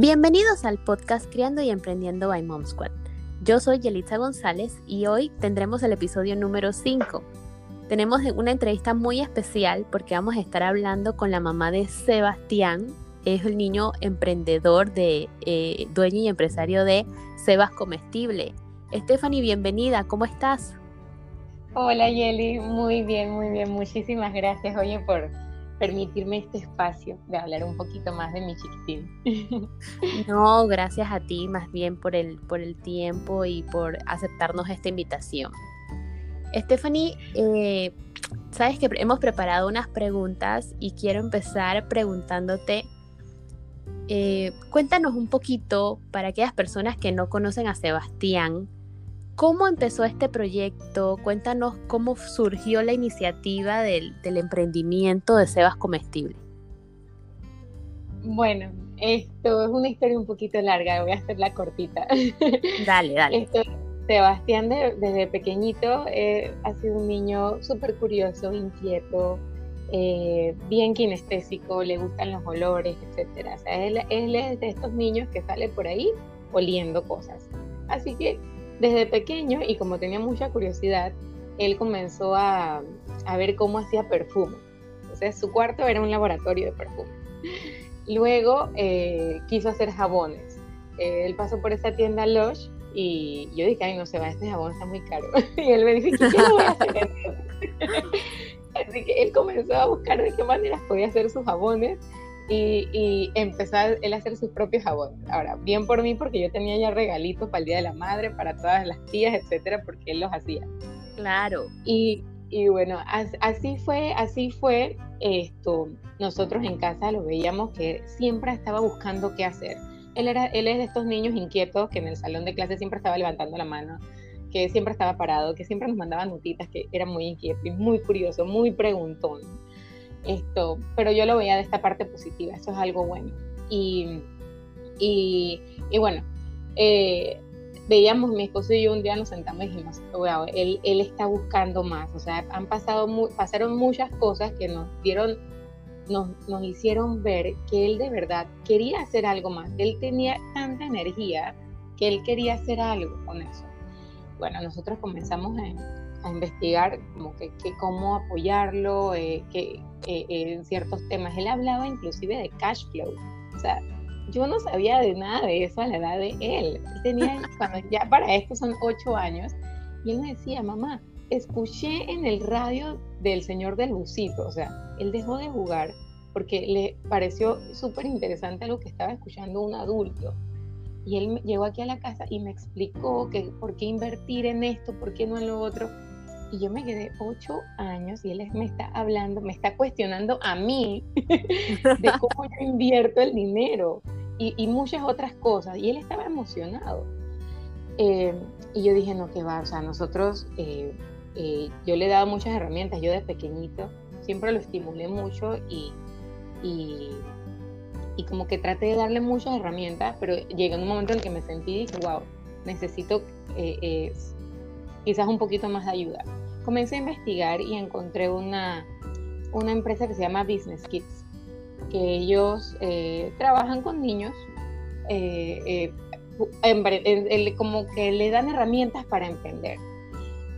Bienvenidos al podcast Criando y Emprendiendo by Mom Squad. Yo soy Yelitza González y hoy tendremos el episodio número 5. Tenemos una entrevista muy especial porque vamos a estar hablando con la mamá de Sebastián. Es el niño emprendedor de eh, dueño y empresario de Sebas Comestible. Stephanie, bienvenida, ¿cómo estás? Hola Yeli, muy bien, muy bien. Muchísimas gracias, oye, por permitirme este espacio de hablar un poquito más de mi chiquitín. No, gracias a ti más bien por el, por el tiempo y por aceptarnos esta invitación. Stephanie, eh, sabes que hemos preparado unas preguntas y quiero empezar preguntándote, eh, cuéntanos un poquito para aquellas personas que no conocen a Sebastián, ¿Cómo empezó este proyecto? Cuéntanos cómo surgió la iniciativa del, emprendimiento de Sebas Comestible. Bueno, esto es una historia un poquito larga, voy a hacerla cortita. Dale, dale. Sebastián desde pequeñito eh, ha sido un niño súper curioso, inquieto, eh, bien kinestésico, le gustan los olores, etc. O sea, él, él es de estos niños que sale por ahí oliendo cosas. Así que desde pequeño y como tenía mucha curiosidad, él comenzó a, ver cómo hacía perfume. Entonces su cuarto era un laboratorio de perfume. Luego eh, quiso hacer jabones. Él pasó por esa tienda Lush y yo dije, ay, no se va, este jabón está muy caro. y él me dijo, ¿qué lo voy a hacer? Así que él comenzó a buscar de qué maneras podía hacer sus jabones y, empezó él a hacer sus propios jabones. Ahora, bien por mí, porque yo tenía ya regalitos para el Día de la Madre, para todas las tías, etcétera, porque él los hacía. Claro. Y, y bueno, así fue, así fue esto. Nosotros en casa lo veíamos que siempre estaba buscando qué hacer. Él, era, él es de estos niños inquietos que en el salón de clase siempre estaba levantando la mano, que siempre estaba parado, que siempre nos mandaba notitas, que era muy inquieto y muy curioso, muy preguntón. Esto, pero yo lo veía de esta parte positiva, eso es algo bueno. Y, y, bueno, eh, veíamos mi esposo y yo un día nos sentamos y dijimos, wow, él, él está buscando más, o sea, han pasado, pasaron muchas cosas que nos dieron, nos, nos hicieron ver que él de verdad quería hacer algo más, él tenía tanta energía que él quería hacer algo con eso. Bueno, nosotros comenzamos a, a investigar como que, cómo apoyarlo eh, que, eh, en ciertos temas. Él hablaba inclusive de cash flow. O sea, yo no sabía de nada de eso a la edad de él. Él tenía, cuando ya para esto son ocho años, y él me decía, mamá, escuché en el radio del señor del busito. O sea, él dejó de jugar porque le pareció súper interesante lo que estaba escuchando un adulto. Y él llegó aquí a la casa y me explicó que por qué invertir en esto, por qué no en lo otro. Y yo me quedé ocho años y él me está hablando, me está cuestionando a mí de cómo yo invierto el dinero y, muchas otras cosas. Y él estaba emocionado. Eh, y yo dije, no, que va, o sea, nosotros, eh, eh, yo le he dado muchas herramientas, yo de pequeñito siempre lo estimulé mucho y, y, y como que traté de darle muchas herramientas, pero llegó un momento en el que me sentí y dije, wow, necesito quizás un poquito más de ayuda. Comencé a investigar y encontré una, una empresa que se llama Business Kids, que ellos eh, trabajan con niños, eh, eh, como que le dan herramientas para emprender.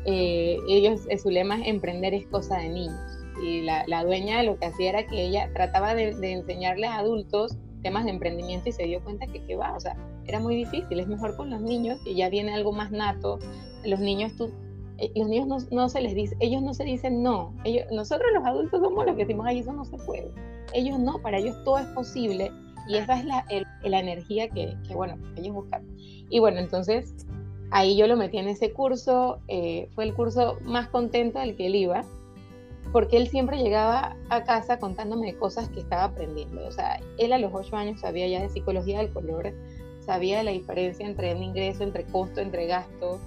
ellos, su lema es emprender es cosa de niños. Y la, la dueña lo que hacía era que ella trataba de, de enseñarles a adultos temas de emprendimiento y se dio cuenta que qué va, o sea, era muy difícil, es mejor con los niños, que ya viene algo más nato, los niños tú eh, los niños no, se les dice, ellos no se dicen no, ellos, nosotros los adultos somos los que decimos, ay, eso no se puede. Ellos no, para ellos todo es posible y esa es la, la energía que, que, bueno, ellos buscan. Y bueno, entonces ahí yo lo metí en ese curso, eh, fue el curso más contento del que él iba, porque él siempre llegaba a casa contándome cosas que estaba aprendiendo. O sea, él a los ocho años sabía ya de psicología del color, sabía la diferencia entre un ingreso, entre costo, entre gasto,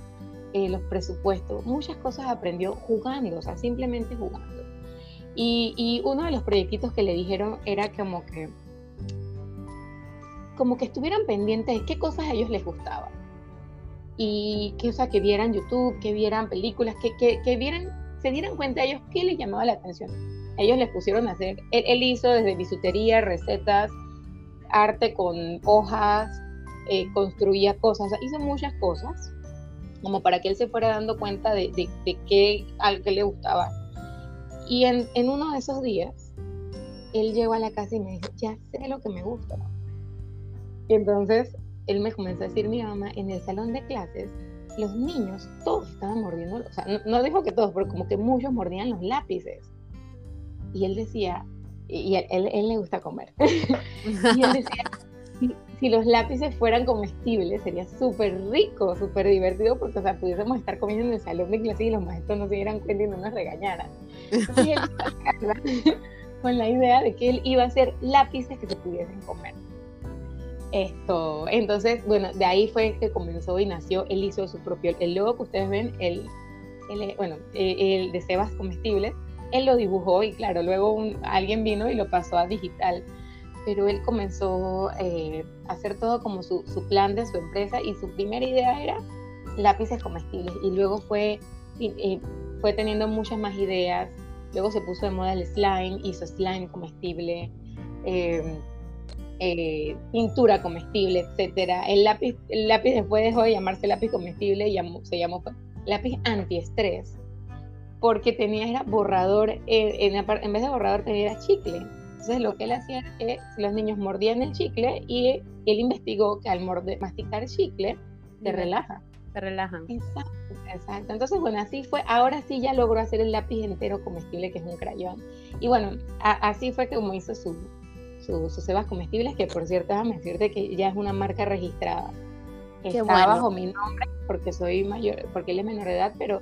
eh, los presupuestos, muchas cosas aprendió jugando, o sea, simplemente jugando. Y, uno de los proyectitos que le dijeron era como que, como que estuvieran pendientes de qué cosas a ellos les gustaban. Y que, o sea, que vieran YouTube, que vieran películas, que, que, que vieran, se dieran cuenta a ellos qué les llamaba la atención. Ellos les pusieron a hacer, él, él hizo desde bisutería, recetas, arte con hojas, eh, construía cosas, hizo muchas cosas, como para que él se fuera dando cuenta de, de, qué, al que le gustaba. Y en, en, uno de esos días, él llegó a la casa y me dijo, ya sé lo que me gusta. Y entonces él me comenzó a decir, mi mamá, en el salón de clases, los niños todos estaban mordiendo, o sea, no, dijo que todos, pero como que muchos mordían los lápices. Y él decía, y él, él, le gusta comer, y él decía, si, los lápices fueran comestibles, sería súper rico, súper divertido, porque, o sea, pudiésemos estar comiendo en el salón de clase y los maestros no se dieran cuenta y no nos regañaran. Entonces él con la idea de que él iba a hacer lápices que se pudiesen comer. Esto, entonces, bueno, de ahí fue que comenzó y nació, él hizo su propio, el logo que ustedes ven, el, el bueno, el de Sebas Comestibles, él lo dibujó y claro, luego alguien vino y lo pasó a digital pero él comenzó eh, a hacer todo como su, plan de su empresa y su primera idea era lápices comestibles. Y luego fue, eh, fue teniendo muchas más ideas, luego se puso de moda el slime, hizo slime comestible, em, eh, pintura comestible, etcétera. El lápiz, el lápiz después dejó de llamarse lápiz comestible y se llamó lápiz antiestrés porque tenía era borrador, en, en vez de borrador tenía chicle entonces lo que él hacía es que los niños mordían el chicle y él investigó que al morder, masticar chicle te relaja. Te relajan. Exacto, exacto. Entonces, bueno, así fue. Ahora sí ya logró hacer el lápiz entero comestible, que es un crayón. Y bueno, así fue como hizo su, sus cebas comestibles, que por cierto, déjame decirte que ya es una marca registrada. Qué Está bajo mi nombre porque soy mayor, porque él es menor de edad, pero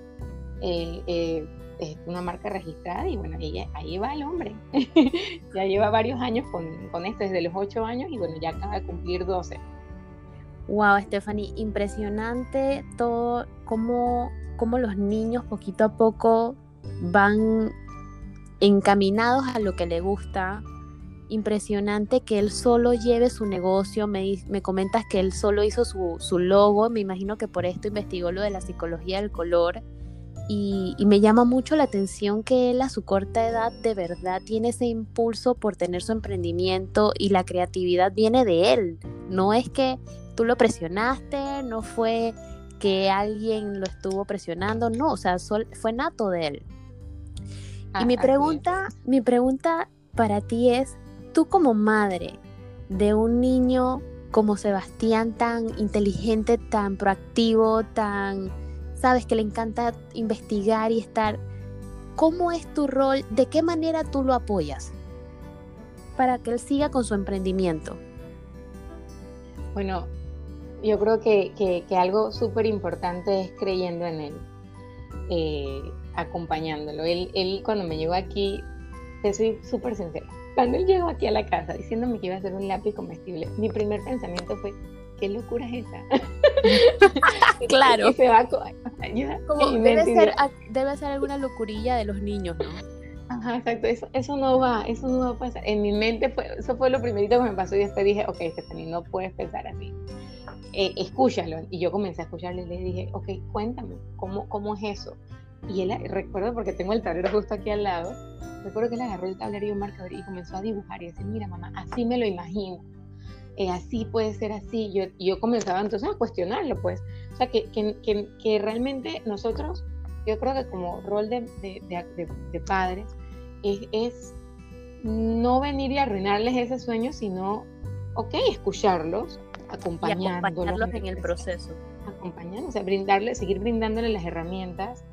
eh, eh, es una marca registrada y bueno, ahí, ahí va el hombre. ya lleva varios años con, con, esto, desde los 8 años y bueno, ya acaba de cumplir 12. Wow, Stephanie, impresionante todo, cómo, cómo los niños poquito a poco van encaminados a lo que le gusta. Impresionante que él solo lleve su negocio. Me, me comentas que él solo hizo su, su logo. Me imagino que por esto investigó lo de la psicología del color y, me llama mucho la atención que él a su corta edad de verdad tiene ese impulso por tener su emprendimiento y la creatividad viene de él. No es que tú lo presionaste, no fue que alguien lo estuvo presionando, no, o sea, fue nato de él. y mi pregunta, mi pregunta para ti es, tú como madre de un niño como Sebastián tan inteligente, tan proactivo, tan sabes que le encanta investigar y estar. ¿Cómo es tu rol? ¿De qué manera tú lo apoyas para que él siga con su emprendimiento? Bueno, yo creo que, algo súper importante es creyendo en él, eh, acompañándolo. Él, él, cuando me llegó aquí, te soy súper sincera, cuando él llegó aquí a la casa diciéndome que iba a hacer un lápiz comestible, mi primer pensamiento fue, ¿qué locura es esa? claro. Debe, ser, debe ser alguna locurilla de los niños, ¿no? Ajá, exacto, eso, eso no va, eso no va a pasar. En mi mente fue, eso fue lo primerito que me pasó y después dije, ok, Stephanie, no puedes pensar así. Eh, escúchalo. Y yo comencé a escucharle y le dije, ok, cuéntame, ¿cómo, cómo es eso? Y él, recuerdo porque tengo el tablero justo aquí al lado, recuerdo que él agarró el tablero y un marcador y comenzó a dibujar y decir, mira mamá, así me lo imagino eh, así puede ser así. Yo, yo comenzaba entonces a cuestionarlo, pues. O sea, que, que, que, realmente nosotros, yo creo que como rol de, de, de, padres, es, es, no venir y arruinarles ese sueño, sino, ok, escucharlos, acompañándolos. en el proceso. Acompañarlos, o sea, brindarle, seguir brindándoles las herramientas.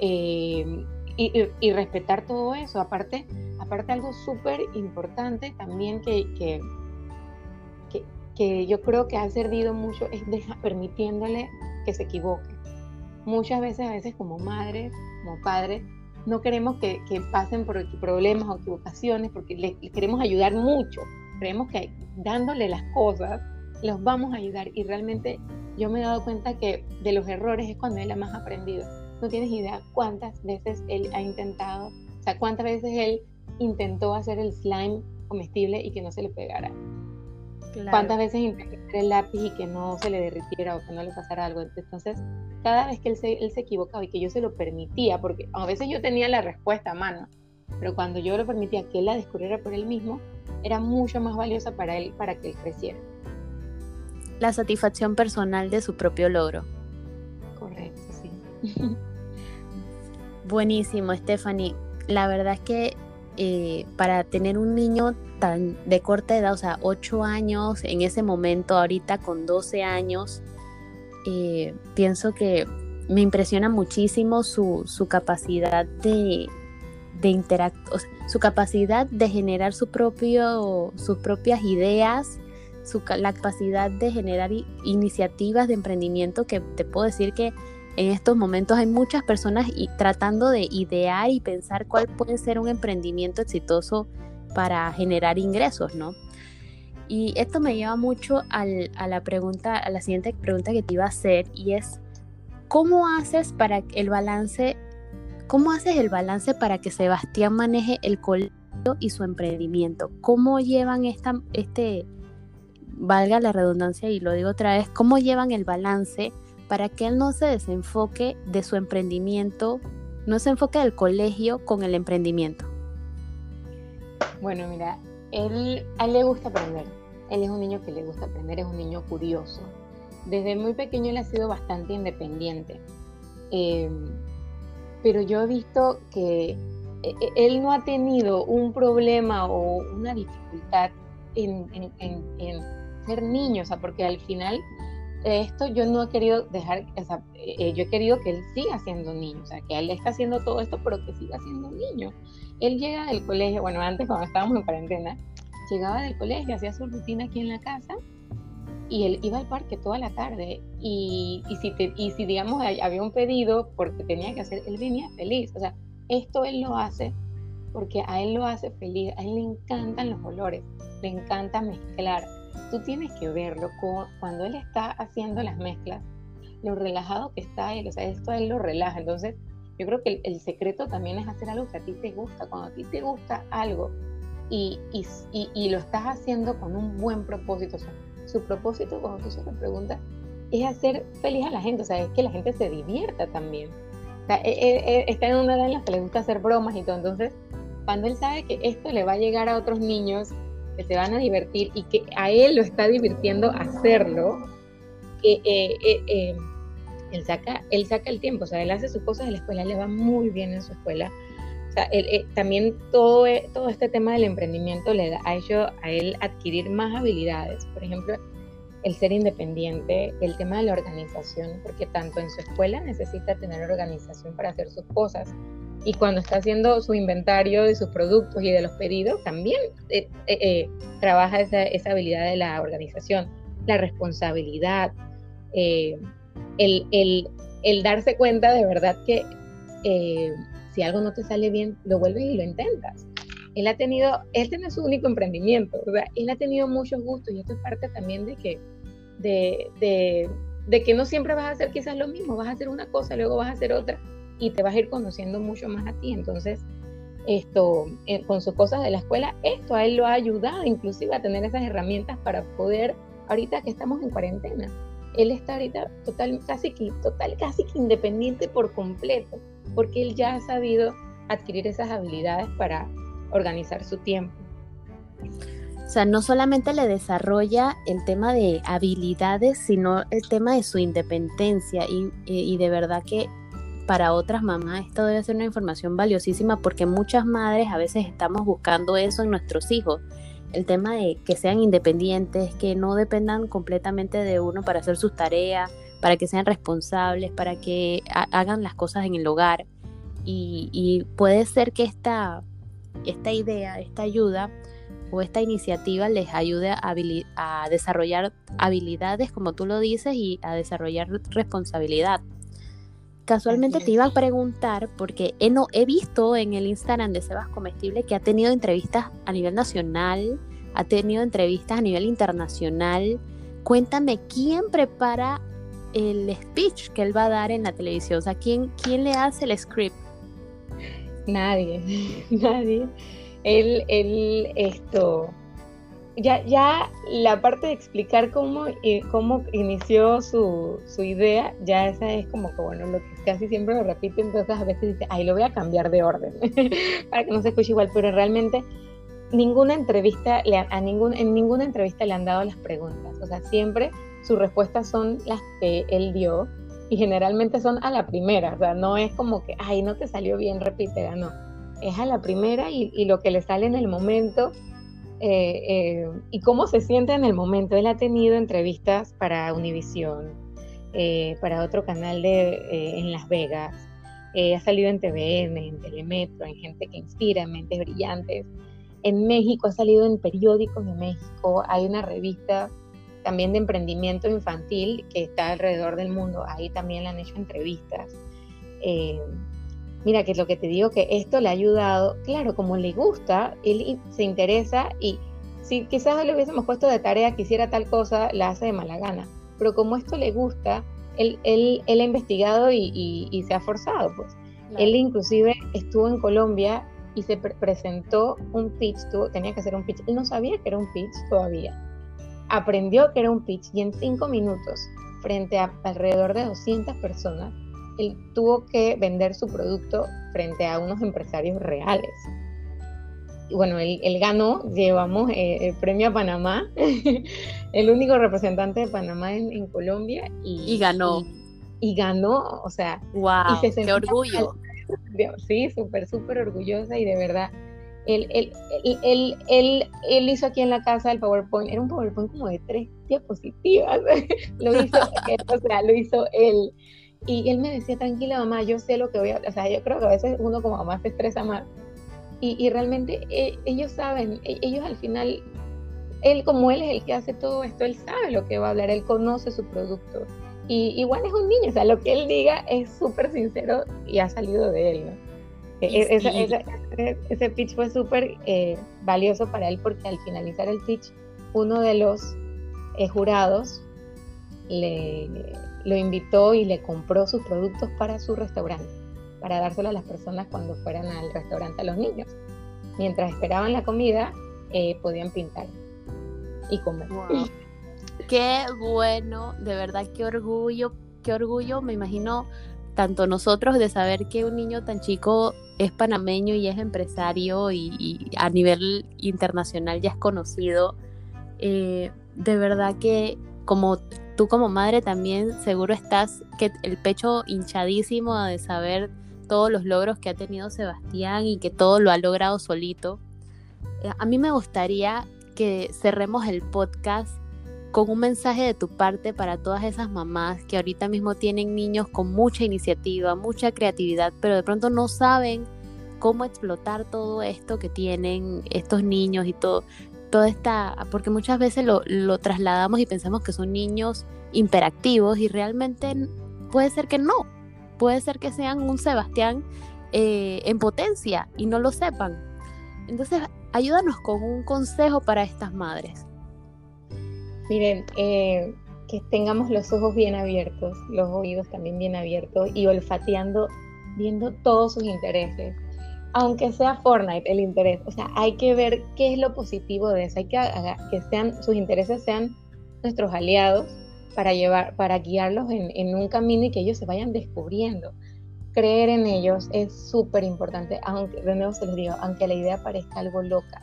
Eh, y, y, respetar todo eso. Aparte, aparte algo súper importante también que, que, que yo creo que ha servido mucho es permitiéndole que se equivoque. Muchas veces, a veces como madres, como padres, no queremos que, pasen por problemas o equivocaciones porque le, queremos ayudar mucho. Creemos que dándole las cosas los vamos a ayudar y realmente yo me he dado cuenta que de los errores es cuando él ha más aprendido. No tienes idea cuántas veces él ha intentado, o sea, cuántas veces él intentó hacer el slime comestible y que no se le pegara. ¿Cuántas veces intenté el lápiz y que no se le derritiera o que no le pasara algo? Entonces, cada vez que él se, él se equivocaba y que yo se lo permitía, porque a veces yo tenía la respuesta a mano, pero cuando yo le permitía que él la descubriera por él mismo, era mucho más valiosa para él, para que él creciera. La satisfacción personal de su propio logro. Correcto, sí. Buenísimo, Stephanie. La verdad es que eh, para tener un niño tan de corta edad, o sea, 8 años, en ese momento, ahorita con 12 años, eh, pienso que me impresiona muchísimo su, capacidad de, de interactuar, su capacidad de generar su sus propias ideas, su, la capacidad de generar iniciativas de emprendimiento que te puedo decir que en estos momentos hay muchas personas tratando de idear y pensar cuál puede ser un emprendimiento exitoso para generar ingresos, ¿no? Y esto me lleva mucho a la pregunta, a la siguiente pregunta que te iba a hacer y es ¿cómo haces para el balance, cómo haces el balance para que Sebastián maneje el colegio y su emprendimiento? ¿Cómo llevan esta, este, valga la redundancia y lo digo otra vez, cómo llevan el balance para que él no se desenfoque de su emprendimiento, no se enfoque del colegio con el emprendimiento? Bueno, mira, él, le gusta aprender. Él es un niño que le gusta aprender, es un niño curioso. Desde muy pequeño él ha sido bastante independiente. Em, pero yo he visto que e, e, él no ha tenido un problema o una dificultad en, ser niño, o sea, porque al final esto yo no he querido dejar, o sea, eh, yo he querido que él siga siendo niño, o sea, que él está haciendo todo esto, pero que siga siendo niño. Él llega del colegio, bueno, antes cuando estábamos en cuarentena, llegaba del colegio, hacía su rutina aquí en la casa y él iba al parque toda la tarde y, y, si, te, y si digamos había un pedido porque tenía que hacer, él venía feliz, o sea, esto él lo hace porque a él lo hace feliz, a él le encantan los olores, le encanta mezclar, tú tienes que verlo cuando él está haciendo las mezclas, lo relajado que está él, o sea, esto él lo relaja. Entonces, yo creo que el, secreto también es hacer algo que a ti te gusta. Cuando a ti te gusta algo y, y, y, lo estás haciendo con un buen propósito, o sea, su propósito, cuando tú se lo preguntas, es hacer feliz a la gente, o sea, es que la gente se divierta también. E, e, e, está en una edad en la que le gusta hacer bromas y todo. Entonces, cuando él sabe que esto le va a llegar a otros niños que se van a divertir y que a él lo está divirtiendo hacerlo, eh, eh, eh, él, saca, él saca el tiempo, o sea, él hace sus cosas en la escuela, le va muy bien en su escuela. O sea, también todo, todo este tema del emprendimiento le ha hecho a él adquirir más habilidades. Por ejemplo, el ser independiente, el tema de la organización, porque tanto en su escuela necesita tener organización para hacer sus cosas, y cuando está haciendo su inventario de sus productos y de los pedidos, también eh, eh, eh, trabaja esa, esa, habilidad de la organización, la responsabilidad, el, darse cuenta de verdad que si algo no te sale bien, lo vuelves y lo intentas. Él ha tenido, este no es su único emprendimiento, ¿verdad? él ha tenido muchos gustos y esto es parte también de que, de, de, de que no siempre vas a hacer quizás lo mismo, vas a hacer una cosa, luego vas a hacer otra y te vas a ir conociendo mucho más a ti. Entonces, esto, eh, con sus cosas de la escuela, esto a él lo ha ayudado inclusive a tener esas herramientas para poder, ahorita que estamos en cuarentena, él está ahorita total, casi total, casi que independiente por completo, porque él ya ha sabido adquirir esas habilidades para organizar su tiempo. O sea, no solamente le desarrolla el tema de habilidades, sino el tema de su independencia y, y de verdad que para otras mamás esto debe ser una información valiosísima porque muchas madres a veces estamos buscando eso en nuestros hijos. El tema de que sean independientes, que no dependan completamente de uno para hacer sus tareas, para que sean responsables, para que hagan las cosas en el hogar. Y, puede ser que esta, esta idea, esta ayuda o esta iniciativa les ayude a, a desarrollar habilidades, como tú lo dices, y a desarrollar responsabilidad. Casualmente te iba a preguntar, porque he, no, he visto en el Instagram de Sebas Comestible que ha tenido entrevistas a nivel nacional, ha tenido entrevistas a nivel internacional. Cuéntame, ¿quién prepara el speech que él va a dar en la televisión? O sea, ¿quién, quién le hace el script? Nadie, nadie. Él, él, esto, ya, ya la parte de explicar cómo, eh, cómo inició su, su, idea, ya esa es como que, bueno, lo que casi siempre lo repite, entonces a veces dice, ay, lo voy a cambiar de orden, para que no se escuche igual, pero realmente ninguna entrevista, a ningún, en ninguna entrevista le han dado las preguntas, o sea, siempre sus respuestas son las que él dio y generalmente son a la primera, o sea, no es como que, ay, no te salió bien, repite, no, es a la primera y, y lo que le sale en el momento eh, eh, y cómo se siente en el momento. Él ha tenido entrevistas para Univisión, eh, para otro canal de, en Las Vegas, ha salido en TVN, en Telemetro, en Gente que Inspira, en Mentes Brillantes. En México ha salido en periódicos de México, hay una revista también de emprendimiento infantil que está alrededor del mundo, ahí también le han hecho entrevistas. Mira, que es lo que te digo, que esto le ha ayudado, claro, como le gusta, él se interesa y si quizás le hubiésemos puesto de tarea que hiciera tal cosa, la hace de mala gana. Pero como esto le gusta, él, él, él ha investigado y, se ha forzado, pues. Él inclusive estuvo en Colombia y se presentó un pitch, tenía que hacer un pitch, él no sabía que era un pitch todavía. Aprendió que era un pitch y en cinco minutos, frente a alrededor de 200 personas, él tuvo que vender su producto frente a unos empresarios reales. Y bueno, él, ganó, llevamos eh, el premio a Panamá, el único representante de Panamá en, Colombia. Y, ganó. Y, ganó, o sea. ¡Wow! ¡Qué orgullo! Sí, súper, súper orgullosa y de verdad. Él, él, él, él, hizo aquí en la casa el PowerPoint, era un PowerPoint como de tres diapositivas. lo hizo, o sea, lo hizo él. Y él me decía, tranquila mamá, yo sé lo que voy a... O sea, yo creo que a veces uno como mamá se estresa más. Y, y realmente eh, ellos saben, e, ellos al final, él como él es el que hace todo esto, él sabe lo que va a hablar, él conoce su producto. Y igual es un niño, o sea, lo que él diga es súper sincero y ha salido de él, ¿no? E, e, ese pitch fue súper eh, valioso para él porque al finalizar el pitch, uno de los eh, jurados le, lo invitó y le compró sus productos para su restaurante, para dárselo a las personas cuando fueran al restaurante a los niños. Mientras esperaban la comida, eh, podían pintar y comer. Qué bueno, de verdad, qué orgullo, qué orgullo, me imagino tanto nosotros de saber que un niño tan chico es panameño y es empresario y, a nivel internacional ya es conocido. Eh, de verdad que como tú como madre también seguro estás que el pecho hinchadísimo de saber todos los logros que ha tenido Sebastián y que todo lo ha logrado solito. Eh, a mí me gustaría que cerremos el podcast con un mensaje de tu parte para todas esas mamás que ahorita mismo tienen niños con mucha iniciativa, mucha creatividad, pero de pronto no saben cómo explotar todo esto que tienen estos niños y todo toda esta, porque muchas veces lo, trasladamos y pensamos que son niños imperactivos y realmente puede ser que no, puede ser que sean un Sebastián eh, en potencia y no lo sepan. Entonces, ayúdanos con un consejo para estas madres. Miren, eh, que tengamos los ojos bien abiertos, los oídos también bien abiertos y olfateando, viendo todos sus intereses aunque sea Fortnite el interés, o sea, hay que ver qué es lo positivo de eso, hay que que sean, sus intereses sean nuestros aliados para llevar, para guiarlos en, un camino y que ellos se vayan descubriendo. Creer en ellos es súper importante, aunque, de nuevo se los digo, aunque la idea parezca algo loca,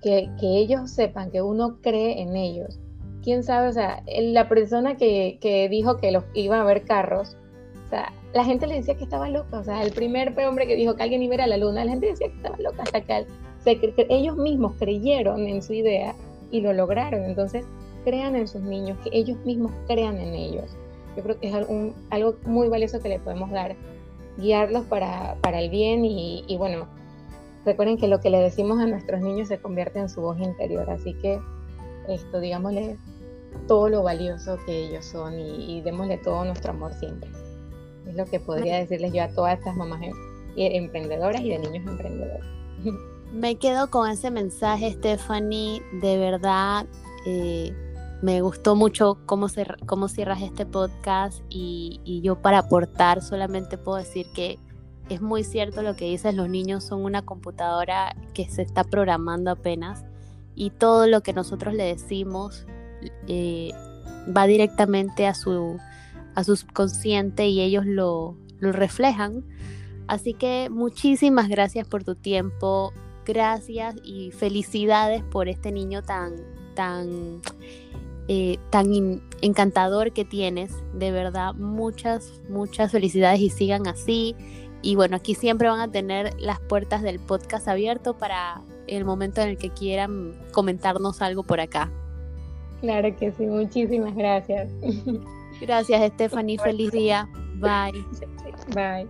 que, que, ellos sepan que uno cree en ellos. Quién sabe, o sea, la persona que, que dijo que los iba a ver carros, o sea, la gente le decía que estaba loca. O sea, el primer hombre que dijo que alguien iba a la luna, la gente decía que estaba loca hasta que, ellos mismos creyeron en su idea y lo lograron. Entonces, crean en sus niños, que ellos mismos crean en ellos. Yo creo que es algo, muy valioso que le podemos dar, guiarlos para, para el bien y, bueno, recuerden que lo que le decimos a nuestros niños se convierte en su voz interior. Así que esto, digámosle todo lo valioso que ellos son y démosle todo nuestro amor siempre. Es lo que podría decirles yo a todas estas mamás em, emprendedoras y de niños emprendedores. Me quedo con ese mensaje, Stephanie. De verdad, eh, me gustó mucho cómo, cómo cierras este podcast y, y, yo para aportar solamente puedo decir que es muy cierto lo que dices, los niños son una computadora que se está programando apenas y todo lo que nosotros le decimos eh, va directamente a su, a su subconsciente y ellos lo, lo reflejan. Así que muchísimas gracias por tu tiempo, gracias y felicidades por este niño tan, tan, eh, tan encantador que tienes. De verdad, muchas, muchas felicidades y sigan así. Y bueno, aquí siempre van a tener las puertas del podcast abierto para el momento en el que quieran comentarnos algo por acá. Claro que sí, muchísimas gracias. Gracias, Stephanie. Feliz día. Bye. Bye.